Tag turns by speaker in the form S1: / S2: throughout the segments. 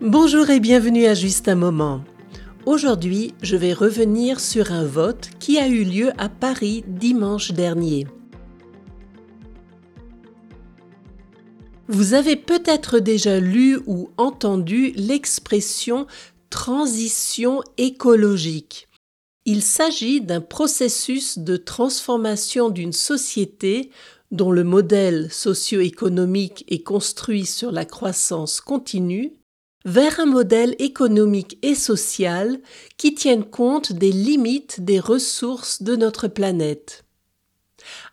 S1: Bonjour et bienvenue à Juste un moment. Aujourd'hui, je vais revenir sur un vote qui a eu lieu à Paris dimanche dernier. Vous avez peut-être déjà lu ou entendu l'expression transition écologique. Il s'agit d'un processus de transformation d'une société dont le modèle socio-économique est construit sur la croissance continue vers un modèle économique et social qui tienne compte des limites des ressources de notre planète.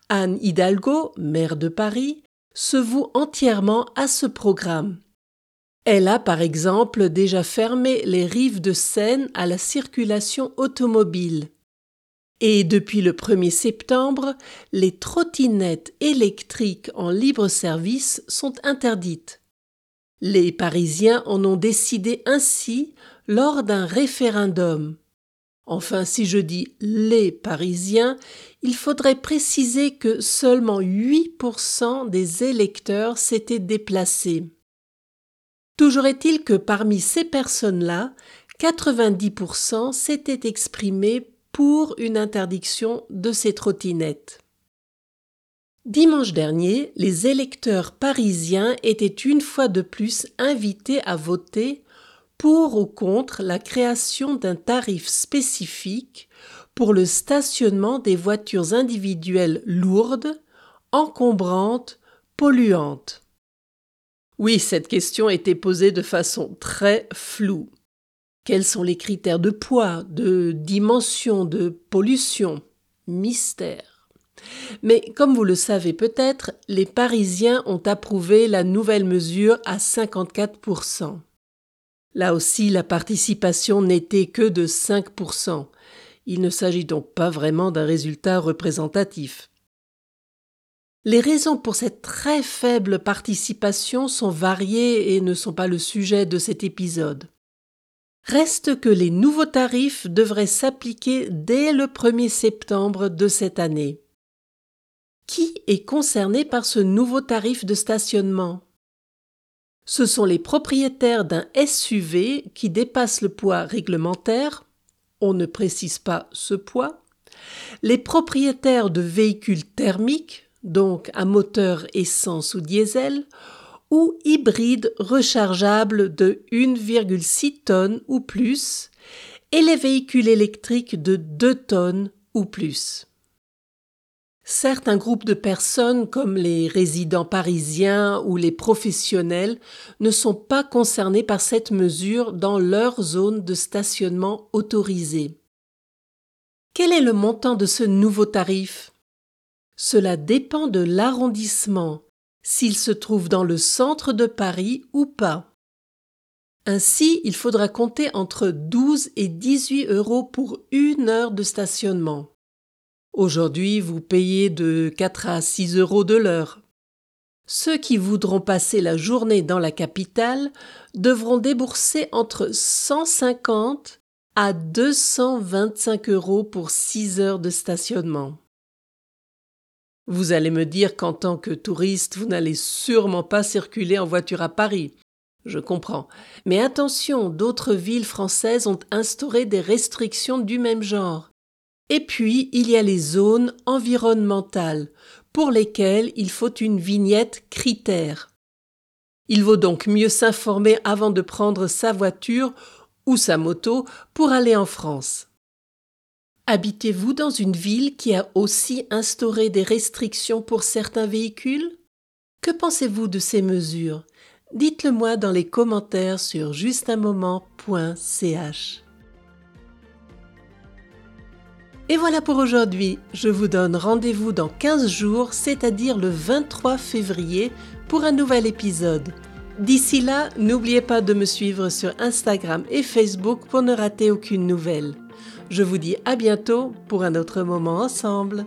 S1: Anne Hidalgo, maire de Paris, se voue entièrement à ce programme. Elle a par exemple déjà fermé les rives de Seine à la circulation automobile. Et depuis le 1er septembre, les trottinettes électriques en libre service sont interdites. Les Parisiens en ont décidé ainsi lors d'un référendum. Enfin, si je dis les Parisiens, il faudrait préciser que seulement 8% des électeurs s'étaient déplacés. Toujours est-il que parmi ces personnes-là, 90% s'étaient exprimés pour une interdiction de ces trottinettes. Dimanche dernier, les électeurs parisiens étaient une fois de plus invités à voter pour ou contre la création d'un tarif spécifique pour le stationnement des voitures individuelles lourdes, encombrantes, polluantes. Oui, cette question était posée de façon très floue. Quels sont les critères de poids, de dimension, de pollution? Mystère. Mais comme vous le savez peut-être, les Parisiens ont approuvé la nouvelle mesure à 54%. Là aussi, la participation n'était que de 5%. Il ne s'agit donc pas vraiment d'un résultat représentatif. Les raisons pour cette très faible participation sont variées et ne sont pas le sujet de cet épisode. Reste que les nouveaux tarifs devraient s'appliquer dès le 1er septembre de cette année. Qui est concerné par ce nouveau tarif de stationnement. Ce sont les propriétaires d'un SUV qui dépasse le poids réglementaire, on ne précise pas ce poids, les propriétaires de véhicules thermiques, donc à moteur essence ou diesel, ou hybrides rechargeables de 1,6 tonnes ou plus, et les véhicules électriques de 2 tonnes ou plus. Certains groupes de personnes, comme les résidents parisiens ou les professionnels, ne sont pas concernés par cette mesure dans leur zone de stationnement autorisée. Quel est le montant de ce nouveau tarif? Cela dépend de l'arrondissement, s'il se trouve dans le centre de Paris ou pas. Ainsi, il faudra compter entre 12 et 18 euros pour une heure de stationnement. Aujourd'hui, vous payez de 4 à 6 euros de l'heure. Ceux qui voudront passer la journée dans la capitale devront débourser entre 150 à 225 euros pour 6 heures de stationnement. Vous allez me dire qu'en tant que touriste, vous n'allez sûrement pas circuler en voiture à Paris. Je comprends. Mais attention, d'autres villes françaises ont instauré des restrictions du même genre. Et puis, il y a les zones environnementales, pour lesquelles il faut une vignette critère. Il vaut donc mieux s'informer avant de prendre sa voiture ou sa moto pour aller en France. Habitez-vous dans une ville qui a aussi instauré des restrictions pour certains véhicules? Que pensez-vous de ces mesures? Dites-le moi dans les commentaires sur justunmoment.ch. Et voilà pour aujourd'hui. Je vous donne rendez-vous dans 15 jours, c'est-à-dire le 23 février, pour un nouvel épisode. D'ici là, n'oubliez pas de me suivre sur Instagram et Facebook pour ne rater aucune nouvelle. Je vous dis à bientôt pour un autre moment ensemble.